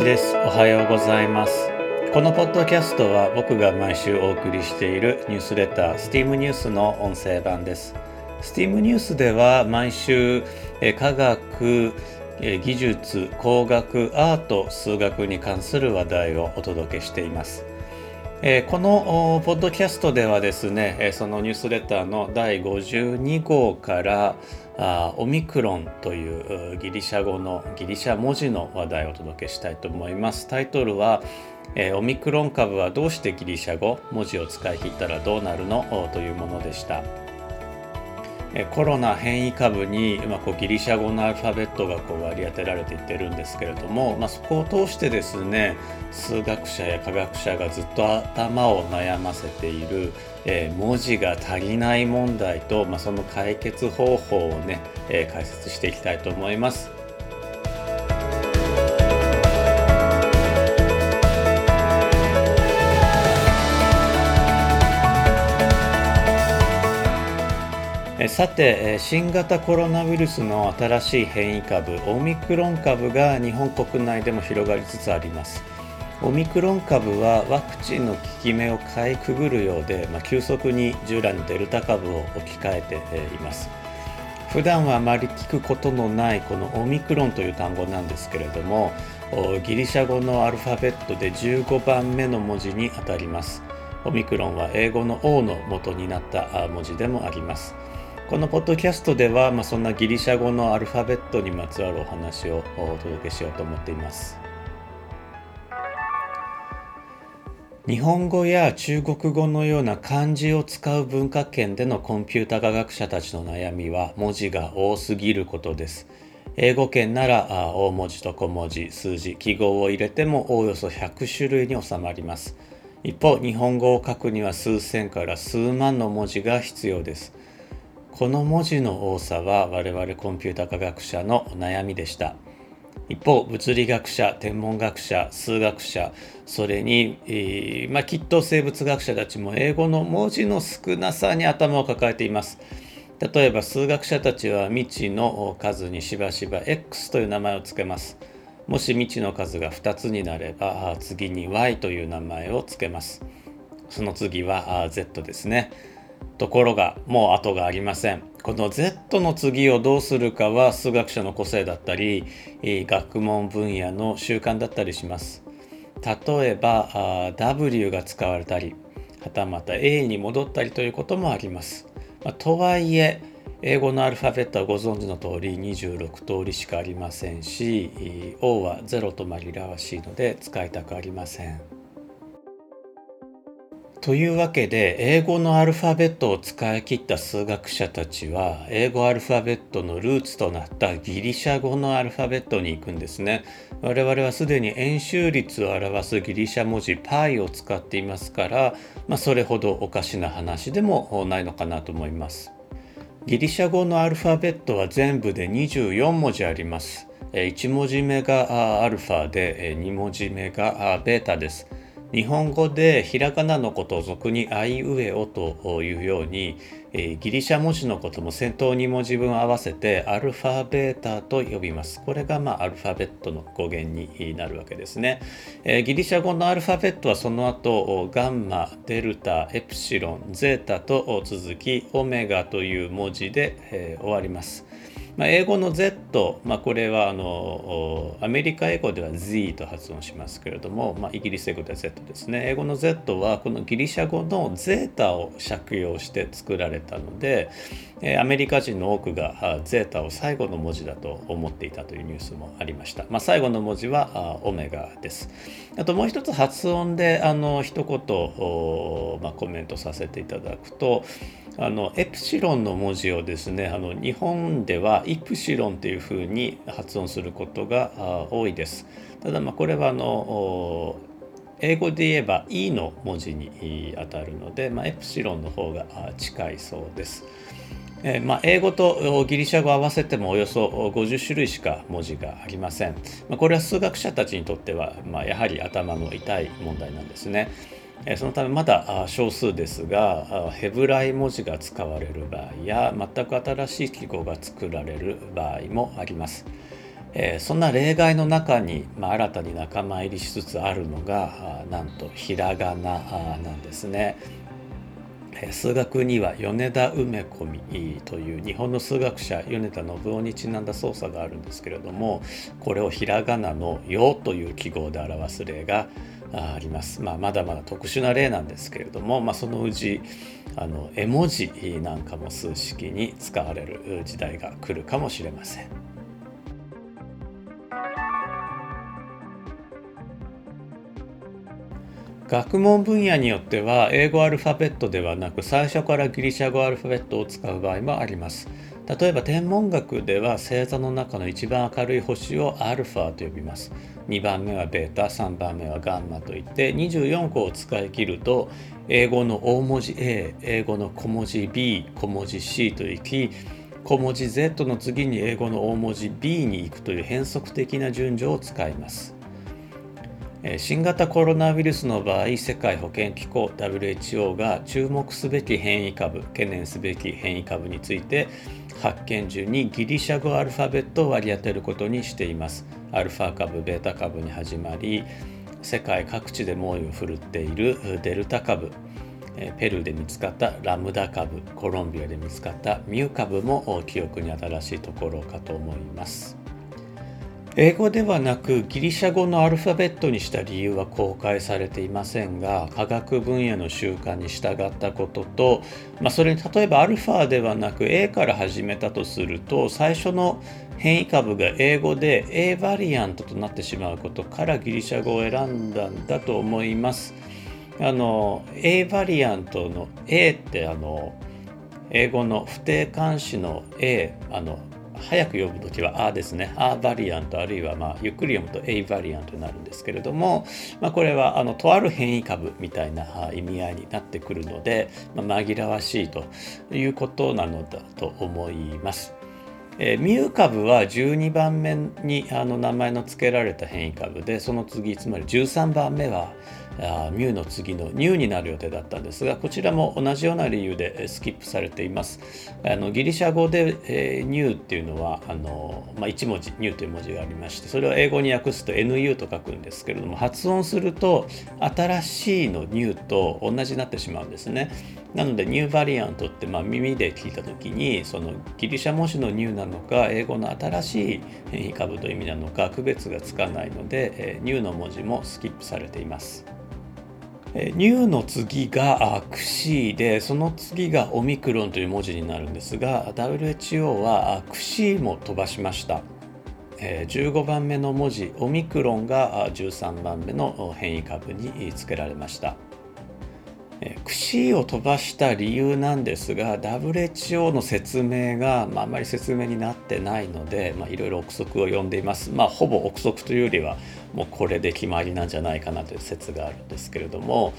ちです。おはようございます。このポッドキャストは僕が毎週お送りしているニュースレター STEAM ニュースの音声版です。STEAM ニュースでは毎週科学技術工学アート数学に関する話題をお届けしています。このポッドキャストではですねそのニュースレターの第52号からオミクロンというギリシャ語のギリシャ文字の話題をお届けしたいと思います。タイトルはえオミクロン株はどうしてギリシャ語文字を使い切ったらどうなるの？というものでした。コロナ変異株に、まあ、こうギリシャ語のアルファベットがこう割り当てられていってるんですけれども、まあ、そこを通してですね数学者や科学者がずっと頭を悩ませている、えー、文字が足りない問題と、まあ、その解決方法をね、えー、解説していきたいと思います。さて新型コロナウイルスの新しい変異株オミクロン株が日本国内でも広がりつつあります。オミクロン株はワクチンの効き目をかいくぐるようで、まあ、急速に従来のデルタ株を置き換えています。普段はあまり聞くことのないこのオミクロンという単語なんですけれどもギリシャ語のアルファベットで15番目の文字にあたります。オミクロンは英語の O の元になった文字でもあります。このポッドキャストでは、まあ、そんなギリシャ語のアルファベットにまつわるお話をお届けしようと思っています。日本語や中国語のような漢字を使う文化圏でのコンピュータ科学者たちの悩みは文字が多すぎることです。英語圏なら大文字と小文字、数字、記号を入れてもおおよそ100種類に収まります。一方、日本語を書くには数千から数万の文字が必要です。この文字の多さは我々コンピュータ科学者の悩みでした。一方物理学者天文学者数学者それに、えー、まあ、きっと生物学者たちも英語の文字の少なさに頭を抱えています。例えば数学者たちは未知の数にしばしば X という名前を付けます。もし未知の数が2つになれば次に Y という名前を付けます。その次は Z ですね。ところがもう後がありません。この Z の次をどうするかは数学者の個性だったり学問分野の習慣だったりします。例えば W が使われたりはたまた A に戻ったりということもあります、ま、とはいえ英語のアルファベットはご存知の通り26通りしかありませんし O は0と紛らわしいので使いたくありません。というわけで英語のアルファベットを使い切った数学者たちは英語アルファベットのルーツとなったギリシャ語のアルファベットに行くんですね。我々はすでに円周率を表すギリシャ文字 π を使っていますから、まあ、それほどおかしな話でもないのかなと思います。ギリシャ語のアルファベットは全部で24文字あります。1文字目がアルファで2文字目がベータです。日本語でひらがなのことを俗にあいうえおというように、え、ギリシャ文字のことも先頭2文字分合わせてアルファベータと呼びます。これが、まあ、アルファベットの語源になるわけですね。え、ギリシャ語のアルファベットはその後ガンマ、デルタ、エプシロン、ゼータと続きオメガという文字で、え、終わります。まあ、英語の Z、まあ、これはあのアメリカ英語では Z と発音しますけれども、まあ、イギリス英語では Z ですね。英語の Z はこのギリシャ語のゼータを借用して作られたのでアメリカ人の多くがゼータを最後の文字だと思っていたというニュースもありました、まあ、最後の文字はオメガです。あともう一つ発音であの一言、まあ、コメントさせていただくとあのエプシロンの文字をですねあの日本ではイプシロンというふうに発音することが多いです。ただまあこれはあの英語で言えば E の文字にあたるので、まあ、エプシロンの方が近いそうです。えー、まあ、英語とギリシャ語を合わせてもおよそ50種類しか文字がありません。まあ、これは数学者たちにとっては、まあ、やはり頭の痛い問題なんですね。そのためまだ少数ですがヘブライ文字が使われる場合や全く新しい記号が作られる場合もあります。え、そんな例外の中に、ま、新たに仲間入りしつつあるのがなんとひらがななんですね。数学には米田梅子という日本の数学者米田信夫にちなんだ操作があるんですけれどもこれをひらがなの「よ」という記号で表す例があります、まあ、まだまだ特殊な例なんですけれども、まあ、そのうちあの絵文字なんかも数式に使われる時代が来るかもしれません。学問分野によっては英語アルファベットではなく最初からギリシャ語アルファベットを使う場合もあります。例えば天文学では星座の中の一番明るい星をアルファと呼びます。2番目はベータ、3番目はガンマといって24個を使い切ると英語の大文字 A、英語の小文字 B、小文字 C といき小文字 Z の次に英語の大文字 B に行くという変則的な順序を使います。新型コロナウイルスの場合世界保健機構 WHO が注目すべき変異株懸念すべき変異株について発見順にギリシャ語アルファベットを割り当てることにしていますアルファ株ベータ株に始まり世界各地で猛威を振るっているデルタ株ペルーで見つかったラムダ株コロンビアで見つかったミュー株も記憶に新しいところかと思います。英語ではなくギリシャ語のアルファベットにした理由は公開されていませんが科学分野の習慣に従ったことと、まあ、それに例えばアルファではなく A から始めたとすると最初の変異株が英語で A バリアントとなってしまうことからギリシャ語を選んだんだと思います。あの A バリアントの A ってあの英語の不定冠詞の A あの早く読む時は「あ」ですね「あ」バリアントあるいはまあゆっくり読むと「A バリアント」になるんですけれども、まあ、これはあのとある変異株みたいな意味合いになってくるので、まあ、紛らわしいということなのだと思います。えー、ミュー株は12番目にあの名前の付けられた変異株でその次つまり13番目はあミューの次のニューになる予定だったんですがこちらも同じような理由でスキップされていますあのギリシャ語で、えー、ニューっていうのはあの、まあ、1文字ニューという文字がありましてそれを英語に訳すと NU と書くんですけれども発音すると新しいのニューと同じになってしまうんですねなのでニューバリアントってまあ耳で聞いた時にそのギリシャ文字のニューなのか英語の新しい変異株という意味なのか区別がつかないので、えー、ニューの文字もスキップされています。ニューの次がクシーでその次がオミクロンという文字になるんですが WHO はクシーも飛ばしました。15番目の文字オミクロンが13番目の変異株に付けられました。串を飛ばした理由なんですが WHO の説明が、まあ、あまり説明になってないので、いろいろ憶測を呼んでいます。まあ、ほぼ憶測というよりはもうこれで決まりなんじゃないかなという説があるんですけれども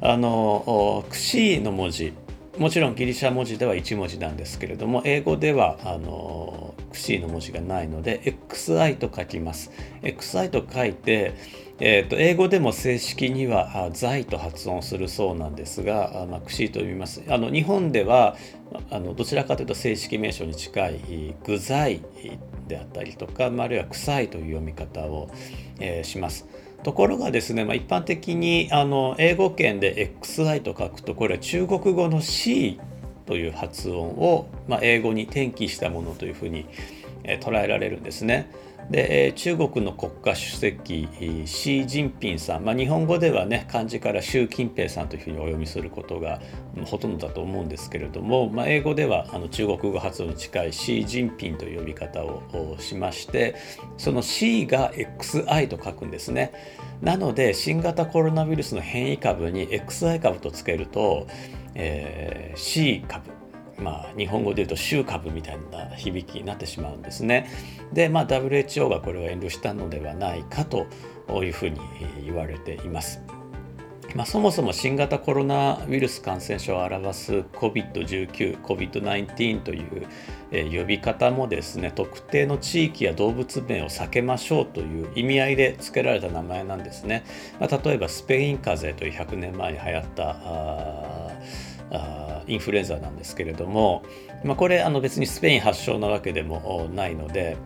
あの串の文字もちろんギリシャ文字では1文字なんですけれども英語ではあのクシーの文字がないので XI と書きます XI と書いてえーと、英語でも正式には「財」と発音するそうなんですが、まあ、くしと読みますあの日本ではあのどちらかというと正式名称に近い「具材」であったりとか、まあ、あるいは「臭い」という読み方を、えー、します。ところがですね、まあ、一般的にあの英語圏で XI と書くとこれは中国語の C という発音を、まあ、英語に転記したものというふうに、えー、捉えられるんですね。で中国の国家主席シー・ジンピンさん、まあ、日本語ではね漢字から習近平さんというふうにお読みすることがほとんどだと思うんですけれども、まあ、英語ではあの中国語発音に近いシー・ジンピンという呼び方をしましてその C が XI と書くんですね。なので新型コロナウイルスの変異株に XI 株とつけると、えー、C 株。まあ、日本語で言うと州株みたいな響きになってしまうんですね。で、まあ、WHO がこれを遠慮したのではないかというふうに言われています。まあ、そもそも新型コロナウイルス感染症を表す COVID-19、COVID-19 という呼び方もですね、特定の地域や動物名を避けましょうという意味合いで付けられた名前なんですね。まあ、例えばスペイン風邪という100年前に流行ったああインフルエンザなんですけれども、まあ、これあの別にスペイン発祥なわけでもないので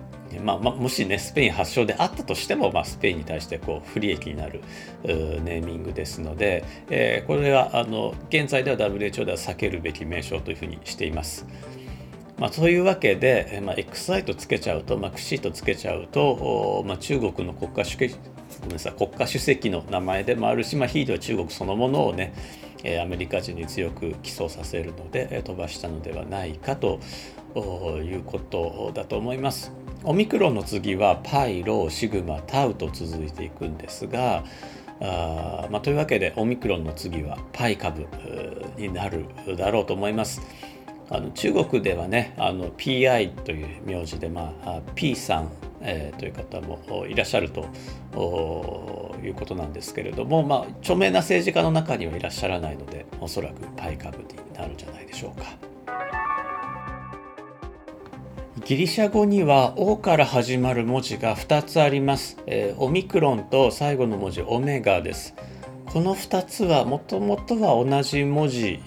まあ、まあ、もしねスペイン発祥であったとしても、まあ、スペインに対してこう不利益になるネーミングですので、えー、これはあの現在では WHO では避けるべき名称というふうにしています。まあ、そういうわけで、まあ、XI とつけちゃうと、まあ、クシーとつけちゃうと、まあ、中国の国家主席ごめんなさい国家主席の名前でもあるし、まあ、ひいては中国そのものをねアメリカ人に強く起訴させるので飛ばしたのではないかということだと思います。オミクロンの次はパイロシグマタウと続いていくんですがあ、まあ、というわけでオミクロンの次はパイ株になるだろうと思います。あの中国ではねあの PI という名字で、まあ、P さん、えー、という方もいらっしゃるということなんですけれども、まあ、著名な政治家の中にはいらっしゃらないのでおそらくパイ株になるんじゃないでしょうか。ギリシャ語には「O」から始まる文字が2つあります。えー、オミクロンと最後の文字オメガです。この2つはもともとは同じ文字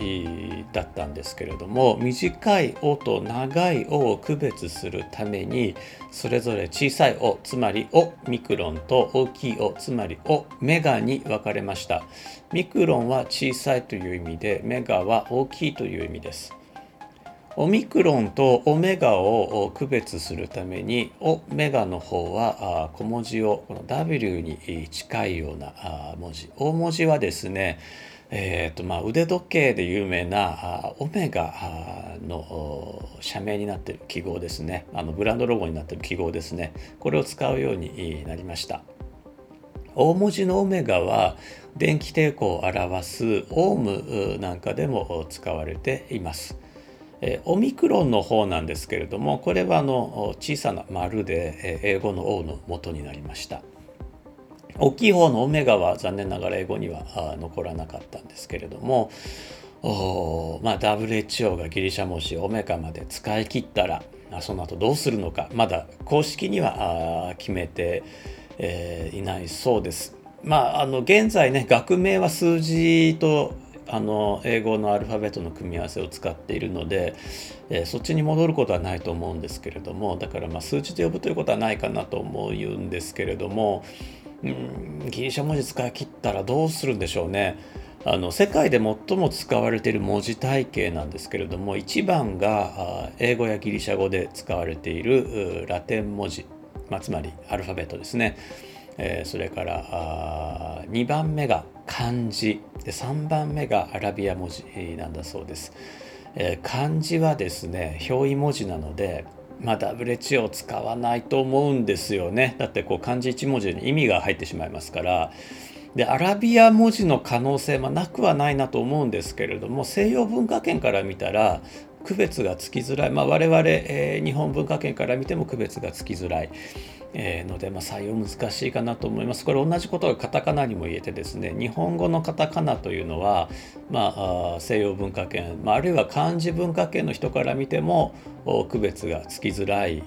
だったんですけれども短い「お」と長い「お」を区別するためにそれぞれ小さい「お」つまり「お」ミクロンと大きい「お」つまり「お」メガに分かれました。ミクロンは小さいという意味でメガは大きいという意味です。オミクロンとオメガを区別するためにオメガの方は小文字をこの W に近いような文字。大文字はですねえーとまあ、腕時計で有名なオメガの社名になっている記号ですね。あのブランドロゴになっている記号ですね。これを使うようになりました。大文字のオメガは電気抵抗を表すオームなんかでも使われています。えオミクロンの方なんですけれどもこれはあの小さな丸で、え英語の O の元になりました大きい方のオメガは残念ながら英語には残らなかったんですけれどもおまあ、WHO がギリシャ文字オメガまで使い切ったらその後どうするのかまだ公式には決めて、えー、いないそうです。まあ、あの現在ね学名は数字とあの英語のアルファベットの組み合わせを使っているので、えー、そっちに戻ることはないと思うんですけれどもだからまあ数字で呼ぶということはないかなと思うんですけれどもうんギリシャ文字使い切ったらどうするんでしょうね。あの世界で最も使われている文字体系なんですけれども1番が英語やギリシャ語で使われているラテン文字、まあ、つまりアルファベットですね。えー、それから2番目が漢字。で3番目がアラビア文字なんだそうです、えー、漢字はですね表意文字なのでまあ、WHO を使わないと思うんですよね。だってこう漢字1文字に意味が入ってしまいますから。でアラビア文字の可能性もなくはないなと思うんですけれども西洋文化圏から見たら区別がつきづらい、まあ、我々、えー、日本文化圏から見ても区別がつきづらい。えー、ので、まあ、採用難しいかなと思います。これ同じことがカタカナにも言えてですね日本語のカタカナというのは、まあ、西洋文化圏、まあ、あるいは漢字文化圏の人から見ても区別がつきづらい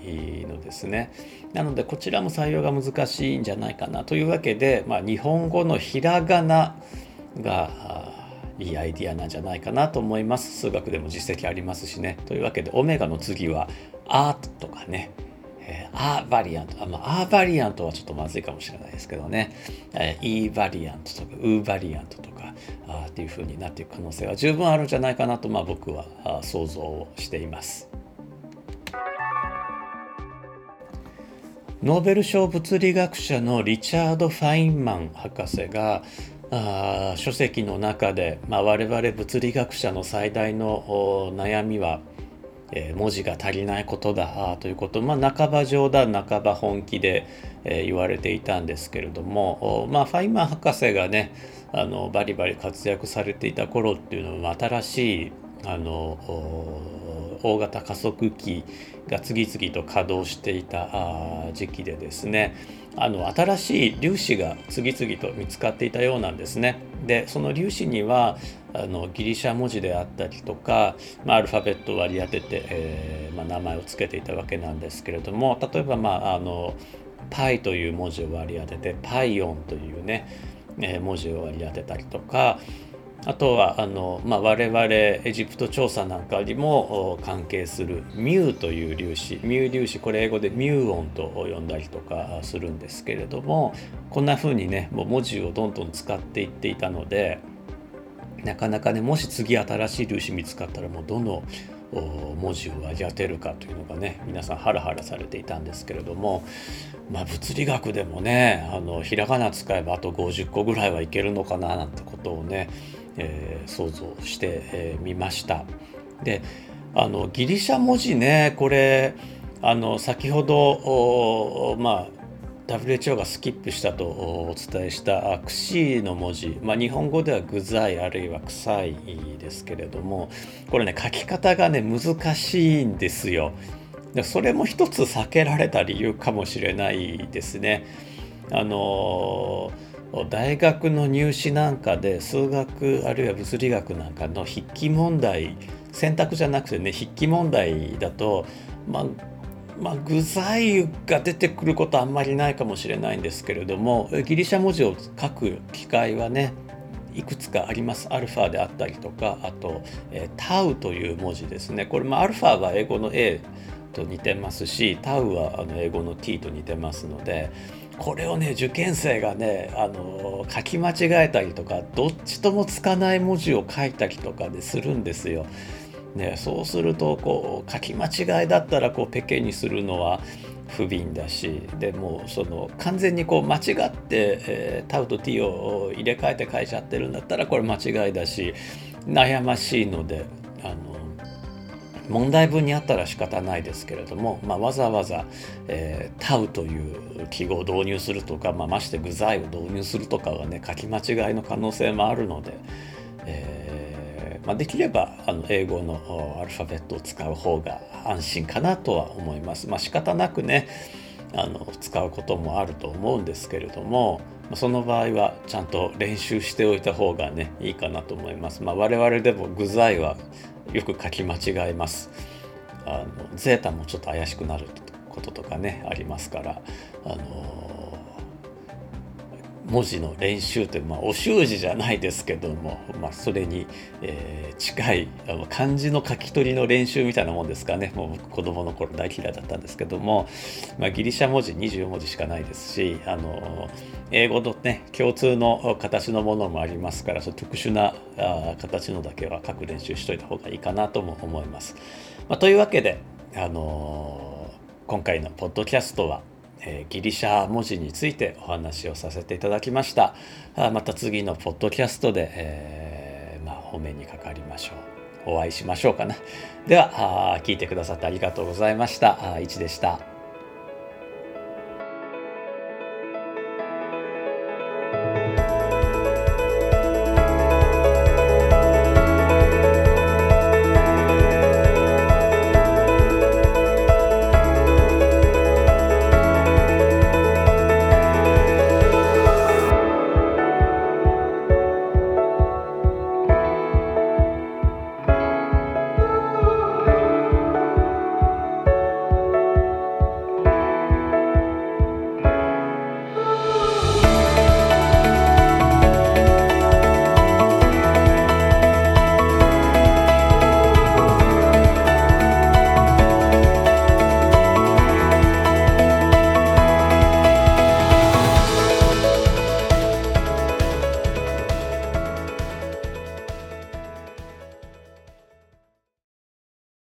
のですね。なのでこちらも採用が難しいんじゃないかなというわけで、まあ、日本語のひらがながいいアイディアなんじゃないかなと思います。数学でも実績ありますしね。というわけでオメガの次はアートとかねえー、アーバリアント、あまあ、アーバリアントはちょっとまずいかもしれないですけどね、えー、イーバリアントとかウーバリアントとかあっていう風になっていく可能性は十分あるんじゃないかなと、まあ、僕は想像をしています。ノーベル賞物理学者のリチャード・ファインマン博士があ書籍の中で、まあ、我々物理学者の最大の悩みはえ文字が足りないことだということ、まあ、半ば冗談半ば本気で、え言われていたんですけれども、まあ、ファイマン博士がねあのバリバリ活躍されていた頃っていうのは新しいあの大型加速器が次々と稼働していた時期でですねあの新しい粒子が次々と見つかっていたようなんですね。でその粒子にはあのギリシャ文字であったりとか、まあ、アルファベットを割り当てて、えーまあ、名前を付けていたわけなんですけれども例えば、まあ、あのパイという文字を割り当ててパイオンというね、えー、文字を割り当てたりとかあとはあの、まあ、我々エジプト調査なんかにも関係するミューという粒子ミュー粒子これ英語でミューオンと呼んだりとかするんですけれどもこんな風にねもう文字をどんどん使っていっていたのでなかなかねもし次新しい粒子見つかったらもうどの文字を割り当てるかというのがね皆さんハラハラされていたんですけれども、まあ、物理学でもねあのひらがな使えばあと50個ぐらいはいけるのかななんてことをね、えー、想像してみ、えー、ました。であのギリシャ文字ねこれあの先ほどまあ WHO がスキップしたとお伝えした「くし」の文字、まあ、日本語では「具材」あるいは「臭い」ですけれどもこれね書き方がね難しいんですよ。でそれも一つ避けられた理由かもしれないですね。あの大学の入試なんかで数学あるいは物理学なんかの筆記問題選択じゃなくてね筆記問題だと、まあ、まあ、具材が出てくることはあんまりないかもしれないんですけれどもギリシャ文字を書く機会はねいくつかあります。アルファであったりとかあと、え、タウという文字ですね。これ、まあ、アルファは英語の A と似てますしタウはあの英語の T と似てますのでこれをね受験生がねあの書き間違えたりとかどっちともつかない文字を書いたりとかでするんですよ。ね、そうするとこう書き間違いだったらこうペケにするのは不憫だしでもその完全にこう間違って、えー、タウと T を入れ替えて書いちゃってるんだったらこれ間違いだし悩ましいのであの問題文にあったら仕方ないですけれども、まあ、わざわざ、えー、タウという記号を導入するとか、まあ、まして具材を導入するとかはね書き間違いの可能性もあるので。えーまあ、できればあの英語のアルファベットを使う方が安心かなとは思います。まあ、仕方なくねあの使うこともあると思うんですけれどもその場合はちゃんと練習しておいた方がねいいかなと思います。まあ、我々でも具材はよく書き間違えます。あのゼータもちょっと怪しくなることとかねありますからあの文字の練習という、まあ、お習字じゃないですけども、まあ、それに、えー、近いあの漢字の書き取りの練習みたいなもんですかねもう僕子供の頃大嫌いだったんですけども、まあ、ギリシャ文字24文字しかないですしあの英語のね共通の形のものもありますからその特殊なあ形のだけは書く練習しといた方がいいかなとも思います。まあ、というわけで、あの今回のポッドキャストはえギリシャ文字についてお話をさせていただきました。また次のポッドキャストで、えー、まあ、お目にかかりましょう。お会いしましょうかな。では聞いてくださってありがとうございました。いちでした。